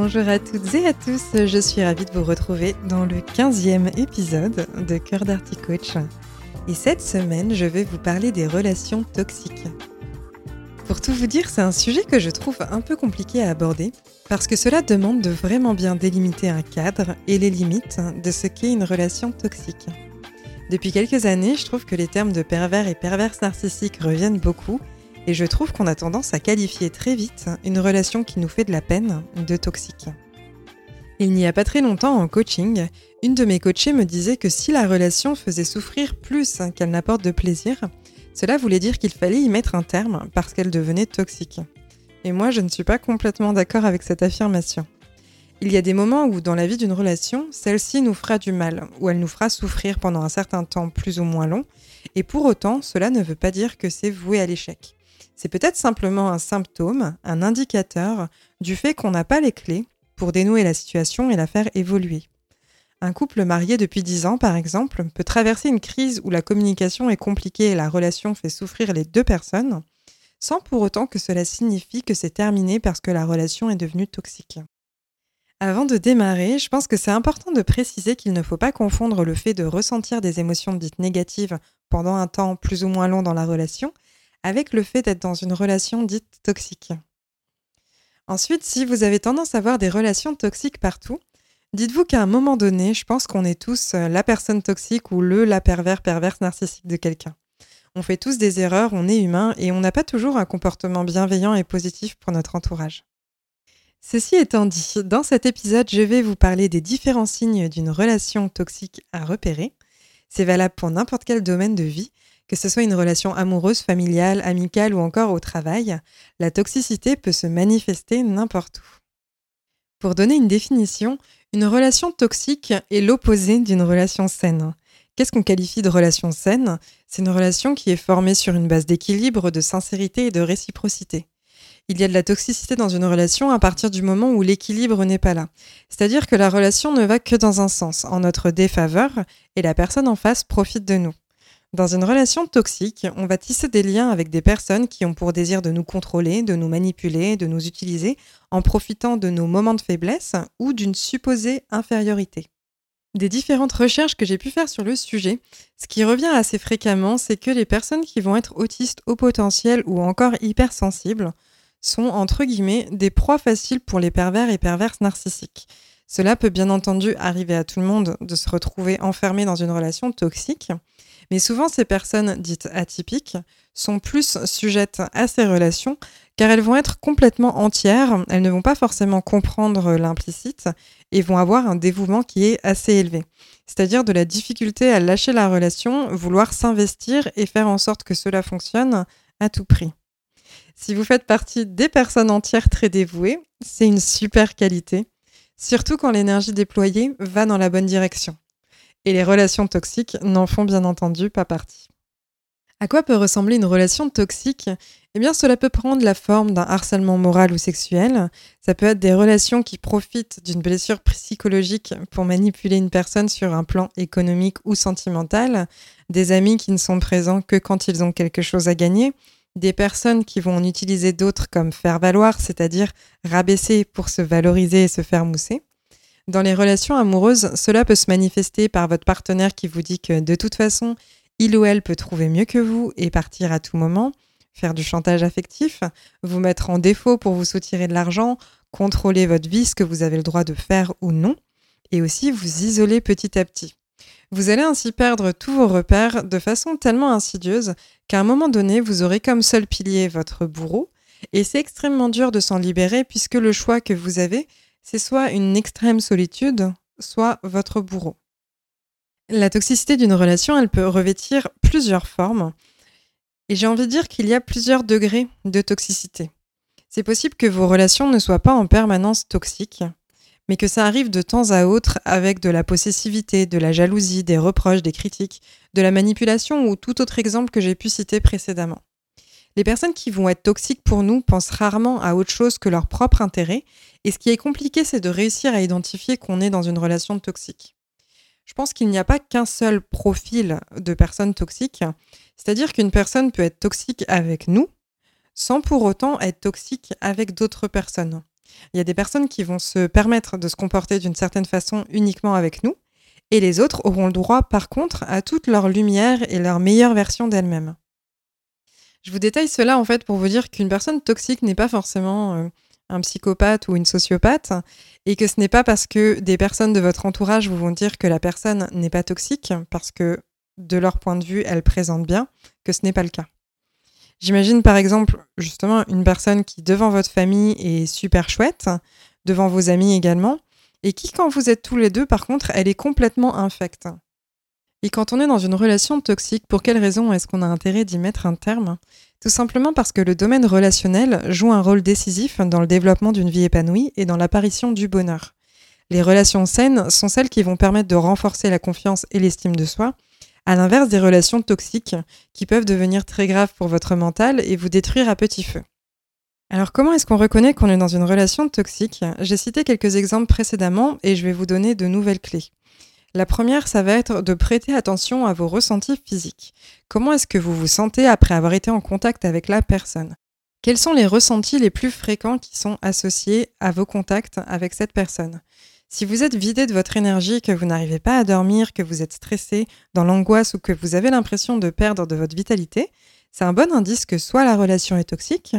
Bonjour à toutes et à tous, je suis ravie de vous retrouver dans le 15e épisode de Cœur d'Arty Coach. Et cette semaine, je vais vous parler des relations toxiques. Pour tout vous dire, c'est un sujet que je trouve un peu compliqué à aborder parce que cela demande de vraiment bien délimiter un cadre et les limites de ce qu'est une relation toxique. Depuis quelques années, je trouve que les termes de pervers et perverse narcissique reviennent beaucoup et je trouve qu'on a tendance à qualifier très vite une relation qui nous fait de la peine de toxique. Il n'y a pas très longtemps en coaching, une de mes coachées me disait que si la relation faisait souffrir plus qu'elle n'apporte de plaisir, cela voulait dire qu'il fallait y mettre un terme parce qu'elle devenait toxique. Et moi, je ne suis pas complètement d'accord avec cette affirmation. Il y a des moments où, dans la vie d'une relation, celle-ci nous fera du mal, ou elle nous fera souffrir pendant un certain temps plus ou moins long, et pour autant, cela ne veut pas dire que c'est voué à l'échec. C'est peut-être simplement un symptôme, un indicateur du fait qu'on n'a pas les clés pour dénouer la situation et la faire évoluer. Un couple marié depuis 10 ans, par exemple, peut traverser une crise où la communication est compliquée et la relation fait souffrir les deux personnes, sans pour autant que cela signifie que c'est terminé parce que la relation est devenue toxique. Avant de démarrer, je pense que c'est important de préciser qu'il ne faut pas confondre le fait de ressentir des émotions dites négatives pendant un temps plus ou moins long dans la relation avec le fait d'être dans une relation dite toxique. Ensuite, si vous avez tendance à avoir des relations toxiques partout, dites-vous qu'à un moment donné, je pense qu'on est tous euh, la personne toxique ou le la pervers perverse narcissique de quelqu'un. On fait tous des erreurs, on est humain et on n'a pas toujours un comportement bienveillant et positif pour notre entourage. Ceci étant dit, dans cet épisode, je vais vous parler des différents signes d'une relation toxique à repérer. C'est valable pour n'importe quel domaine de vie, que ce soit une relation amoureuse, familiale, amicale ou encore au travail, la toxicité peut se manifester n'importe où. Pour donner une définition, une relation toxique est l'opposé d'une relation saine. Qu'est-ce qu'on qualifie de relation saine? C'est une relation qui est formée sur une base d'équilibre, de sincérité et de réciprocité. Il y a de la toxicité dans une relation à partir du moment où l'équilibre n'est pas là. C'est-à-dire que la relation ne va que dans un sens, en notre défaveur, et la personne en face profite de nous. Dans une relation toxique, on va tisser des liens avec des personnes qui ont pour désir de nous contrôler, de nous manipuler, de nous utiliser en profitant de nos moments de faiblesse ou d'une supposée infériorité. Des différentes recherches que j'ai pu faire sur le sujet, ce qui revient assez fréquemment, c'est que les personnes qui vont être autistes au potentiel ou encore hypersensibles sont, entre guillemets, des proies faciles pour les pervers et perverses narcissiques. Cela peut bien entendu arriver à tout le monde de se retrouver enfermé dans une relation toxique, mais souvent, ces personnes dites atypiques sont plus sujettes à ces relations car elles vont être complètement entières, elles ne vont pas forcément comprendre l'implicite et vont avoir un dévouement qui est assez élevé. C'est-à-dire de la difficulté à lâcher la relation, vouloir s'investir et faire en sorte que cela fonctionne à tout prix. Si vous faites partie des personnes entières très dévouées, c'est une super qualité, surtout quand l'énergie déployée va dans la bonne direction et les relations toxiques n'en font bien entendu pas partie. À quoi peut ressembler une relation toxique? Eh bien, cela peut prendre la forme d'un harcèlement moral ou sexuel. Ça peut être des relations qui profitent d'une blessure psychologique pour manipuler une personne sur un plan économique ou sentimental, des amis qui ne sont présents que quand ils ont quelque chose à gagner, des personnes qui vont en utiliser d'autres comme faire valoir, c'est-à-dire rabaisser pour se valoriser et se faire mousser. Dans les relations amoureuses, cela peut se manifester par votre partenaire qui vous dit que de toute façon, il ou elle peut trouver mieux que vous et partir à tout moment, faire du chantage affectif, vous mettre en défaut pour vous soutirer de l'argent, contrôler votre vie, ce que vous avez le droit de faire ou non, et aussi vous isoler petit à petit. Vous allez ainsi perdre tous vos repères de façon tellement insidieuse qu'à un moment donné, vous aurez comme seul pilier votre bourreau, et c'est extrêmement dur de s'en libérer puisque le choix que vous avez, c'est soit une extrême solitude, soit votre bourreau. La toxicité d'une relation, elle peut revêtir plusieurs formes. Et j'ai envie de dire qu'il y a plusieurs degrés de toxicité. C'est possible que vos relations ne soient pas en permanence toxiques, mais que ça arrive de temps à autre avec de la possessivité, de la jalousie, des reproches, des critiques, de la manipulation ou tout autre exemple que j'ai pu citer précédemment. Les personnes qui vont être toxiques pour nous pensent rarement à autre chose que leur propre intérêt, et ce qui est compliqué, c'est de réussir à identifier qu'on est dans une relation toxique. Je pense qu'il n'y a pas qu'un seul profil de personnes toxiques, c'est-à-dire qu'une personne peut être toxique avec nous, sans pour autant être toxique avec d'autres personnes. Il y a des personnes qui vont se permettre de se comporter d'une certaine façon uniquement avec nous, et les autres auront le droit par contre à toute leur lumière et leur meilleure version d'elles-mêmes. Je vous détaille cela en fait pour vous dire qu'une personne toxique n'est pas forcément euh, un psychopathe ou une sociopathe et que ce n'est pas parce que des personnes de votre entourage vous vont dire que la personne n'est pas toxique parce que de leur point de vue elle présente bien que ce n'est pas le cas. J'imagine par exemple justement une personne qui devant votre famille est super chouette, devant vos amis également, et qui quand vous êtes tous les deux par contre elle est complètement infecte. Et quand on est dans une relation toxique, pour quelle raison est-ce qu'on a intérêt d'y mettre un terme? Tout simplement parce que le domaine relationnel joue un rôle décisif dans le développement d'une vie épanouie et dans l'apparition du bonheur. Les relations saines sont celles qui vont permettre de renforcer la confiance et l'estime de soi, à l'inverse des relations toxiques qui peuvent devenir très graves pour votre mental et vous détruire à petit feu. Alors comment est-ce qu'on reconnaît qu'on est dans une relation toxique? J'ai cité quelques exemples précédemment et je vais vous donner de nouvelles clés. La première, ça va être de prêter attention à vos ressentis physiques. Comment est-ce que vous vous sentez après avoir été en contact avec la personne? Quels sont les ressentis les plus fréquents qui sont associés à vos contacts avec cette personne? Si vous êtes vidé de votre énergie, que vous n'arrivez pas à dormir, que vous êtes stressé, dans l'angoisse ou que vous avez l'impression de perdre de votre vitalité, c'est un bon indice que soit la relation est toxique,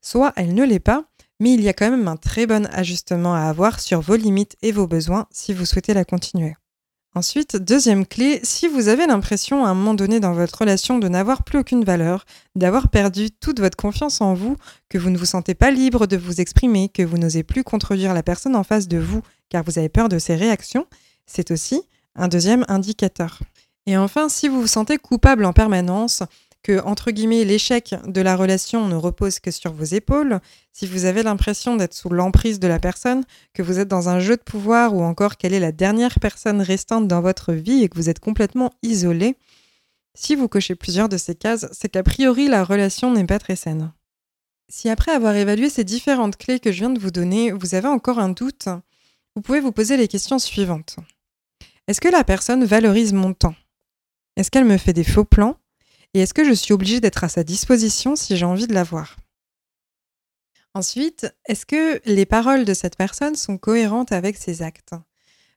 soit elle ne l'est pas, mais il y a quand même un très bon ajustement à avoir sur vos limites et vos besoins si vous souhaitez la continuer. Ensuite, deuxième clé, si vous avez l'impression à un moment donné dans votre relation de n'avoir plus aucune valeur, d'avoir perdu toute votre confiance en vous, que vous ne vous sentez pas libre de vous exprimer, que vous n'osez plus contredire la personne en face de vous car vous avez peur de ses réactions, c'est aussi un deuxième indicateur. Et enfin, si vous vous sentez coupable en permanence, que, entre guillemets, l'échec de la relation ne repose que sur vos épaules, si vous avez l'impression d'être sous l'emprise de la personne, que vous êtes dans un jeu de pouvoir ou encore qu'elle est la dernière personne restante dans votre vie et que vous êtes complètement isolé, si vous cochez plusieurs de ces cases, c'est qu'a priori la relation n'est pas très saine. Si après avoir évalué ces différentes clés que je viens de vous donner, vous avez encore un doute, vous pouvez vous poser les questions suivantes. Est-ce que la personne valorise mon temps? Est-ce qu'elle me fait des faux plans? Et est-ce que je suis obligée d'être à sa disposition si j'ai envie de la voir? Ensuite, est-ce que les paroles de cette personne sont cohérentes avec ses actes?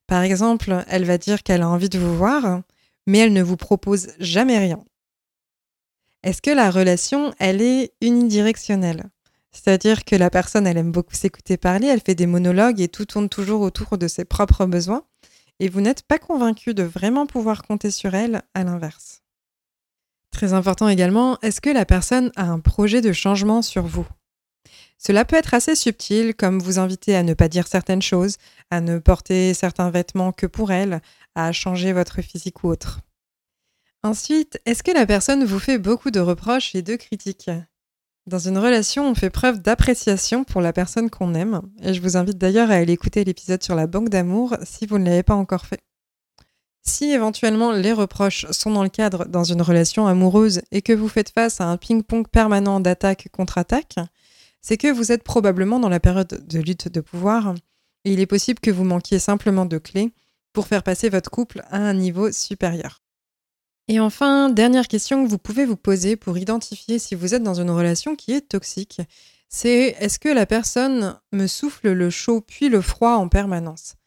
Par exemple, elle va dire qu'elle a envie de vous voir, mais elle ne vous propose jamais rien. Est-ce que la relation, elle est unidirectionnelle? C'est-à-dire que la personne, elle aime beaucoup s'écouter parler, elle fait des monologues et tout tourne toujours autour de ses propres besoins, et vous n'êtes pas convaincu de vraiment pouvoir compter sur elle à l'inverse? Très important également, est-ce que la personne a un projet de changement sur vous? Cela peut être assez subtil, comme vous inviter à ne pas dire certaines choses, à ne porter certains vêtements que pour elle, à changer votre physique ou autre. Ensuite, est-ce que la personne vous fait beaucoup de reproches et de critiques? Dans une relation, on fait preuve d'appréciation pour la personne qu'on aime, et je vous invite d'ailleurs à aller écouter l'épisode sur la banque d'amour si vous ne l'avez pas encore fait. Si éventuellement les reproches sont dans le cadre dans une relation amoureuse et que vous faites face à un ping-pong permanent d'attaque contre attaque, c'est que vous êtes probablement dans la période de lutte de pouvoir et il est possible que vous manquiez simplement de clés pour faire passer votre couple à un niveau supérieur. Et enfin, dernière question que vous pouvez vous poser pour identifier si vous êtes dans une relation qui est toxique, c'est est-ce que la personne me souffle le chaud puis le froid en permanence?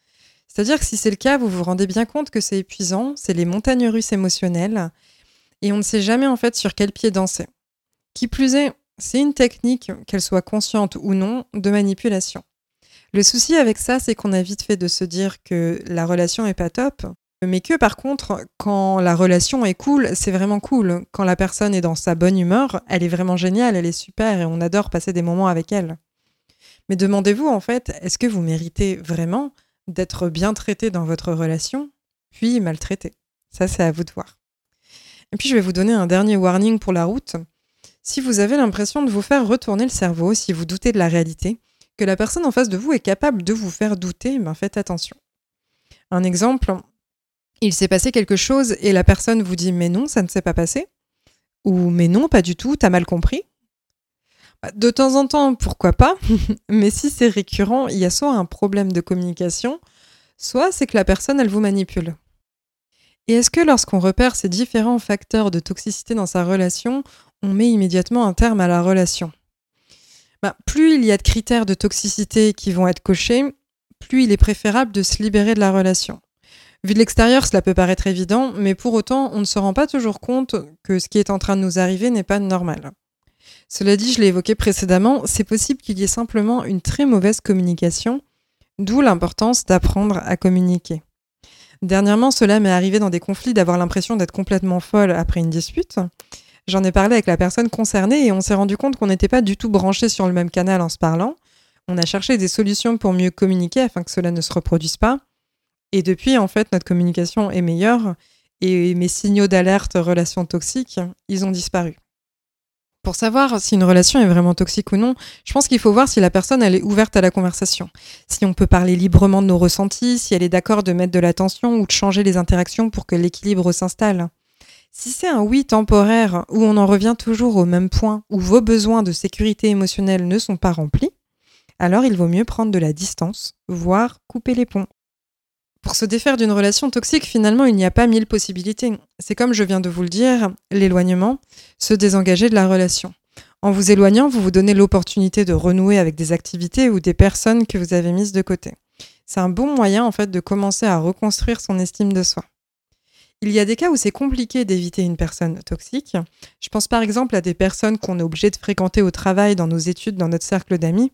C'est-à-dire que si c'est le cas, vous vous rendez bien compte que c'est épuisant, c'est les montagnes russes émotionnelles, et on ne sait jamais en fait sur quel pied danser. Qui plus est, c'est une technique, qu'elle soit consciente ou non, de manipulation. Le souci avec ça, c'est qu'on a vite fait de se dire que la relation est pas top, mais que par contre, quand la relation est cool, c'est vraiment cool. Quand la personne est dans sa bonne humeur, elle est vraiment géniale, elle est super et on adore passer des moments avec elle. Mais demandez-vous en fait, est-ce que vous méritez vraiment d'être bien traité dans votre relation, puis maltraité. Ça, c'est à vous de voir. Et puis, je vais vous donner un dernier warning pour la route. Si vous avez l'impression de vous faire retourner le cerveau, si vous doutez de la réalité, que la personne en face de vous est capable de vous faire douter, ben faites attention. Un exemple, il s'est passé quelque chose et la personne vous dit mais non, ça ne s'est pas passé. Ou mais non, pas du tout, t'as mal compris. Bah, de temps en temps, pourquoi pas, mais si c'est récurrent, il y a soit un problème de communication, soit c'est que la personne, elle vous manipule. Et est-ce que lorsqu'on repère ces différents facteurs de toxicité dans sa relation, on met immédiatement un terme à la relation? Bah, Plus il y a de critères de toxicité qui vont être cochés, plus il est préférable de se libérer de la relation. Vu de l'extérieur, cela peut paraître évident, mais pour autant, on ne se rend pas toujours compte que ce qui est en train de nous arriver n'est pas normal. Cela dit, je l'ai évoqué précédemment, c'est possible qu'il y ait simplement une très mauvaise communication, d'où l'importance d'apprendre à communiquer. Dernièrement, cela m'est arrivé dans des conflits d'avoir l'impression d'être complètement folle après une dispute. J'en ai parlé avec la personne concernée et on s'est rendu compte qu'on n'était pas du tout branchés sur le même canal en se parlant. On a cherché des solutions pour mieux communiquer afin que cela ne se reproduise pas. Et depuis, en fait, notre communication est meilleure et mes signaux d'alerte relation toxique, ils ont disparu. Pour savoir si une relation est vraiment toxique ou non, je pense qu'il faut voir si la personne est ouverte à la conversation, si on peut parler librement de nos ressentis, si elle est d'accord de mettre de l'attention ou de changer les interactions pour que l'équilibre s'installe. Si c'est un oui temporaire où on en revient toujours au même point, où vos besoins de sécurité émotionnelle ne sont pas remplis, alors il vaut mieux prendre de la distance, voire couper les ponts. Pour se défaire d'une relation toxique, finalement, il n'y a pas mille possibilités. C'est comme je viens de vous le dire, l'éloignement, se désengager de la relation. En vous éloignant, vous vous donnez l'opportunité de renouer avec des activités ou des personnes que vous avez mises de côté. C'est un bon moyen, en fait, de commencer à reconstruire son estime de soi. Il y a des cas où c'est compliqué d'éviter une personne toxique. Je pense par exemple à des personnes qu'on est obligé de fréquenter au travail, dans nos études, dans notre cercle d'amis.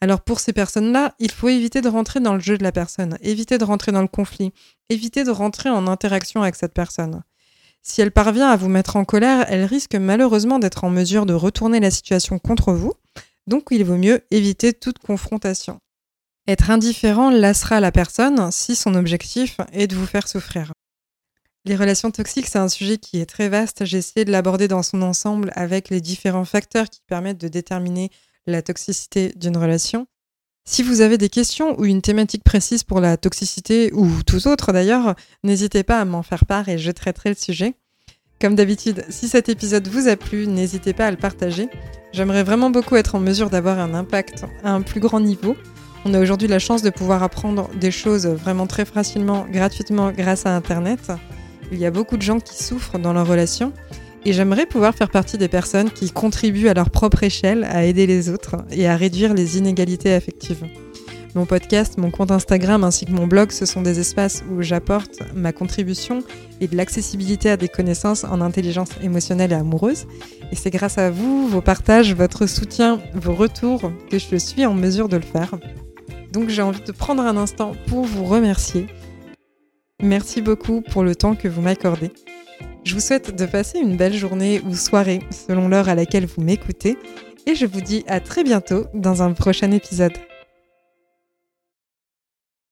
Alors pour ces personnes-là, il faut éviter de rentrer dans le jeu de la personne, éviter de rentrer dans le conflit, éviter de rentrer en interaction avec cette personne. Si elle parvient à vous mettre en colère, elle risque malheureusement d'être en mesure de retourner la situation contre vous, donc il vaut mieux éviter toute confrontation. Être indifférent lassera la personne si son objectif est de vous faire souffrir. Les relations toxiques, c'est un sujet qui est très vaste. J'ai essayé de l'aborder dans son ensemble avec les différents facteurs qui permettent de déterminer la toxicité d'une relation. Si vous avez des questions ou une thématique précise pour la toxicité ou tout autre d'ailleurs, n'hésitez pas à m'en faire part et je traiterai le sujet. Comme d'habitude, si cet épisode vous a plu, n'hésitez pas à le partager. J'aimerais vraiment beaucoup être en mesure d'avoir un impact à un plus grand niveau. On a aujourd'hui la chance de pouvoir apprendre des choses vraiment très facilement, gratuitement grâce à Internet. Il y a beaucoup de gens qui souffrent dans leur relation et j'aimerais pouvoir faire partie des personnes qui contribuent à leur propre échelle à aider les autres et à réduire les inégalités affectives. Mon podcast, mon compte Instagram ainsi que mon blog, ce sont des espaces où j'apporte ma contribution et de l'accessibilité à des connaissances en intelligence émotionnelle et amoureuse. Et c'est grâce à vous, vos partages, votre soutien, vos retours que je suis en mesure de le faire. Donc j'ai envie de prendre un instant pour vous remercier. Merci beaucoup pour le temps que vous m'accordez. Je vous souhaite de passer une belle journée ou soirée selon l'heure à laquelle vous m'écoutez et je vous dis à très bientôt dans un prochain épisode.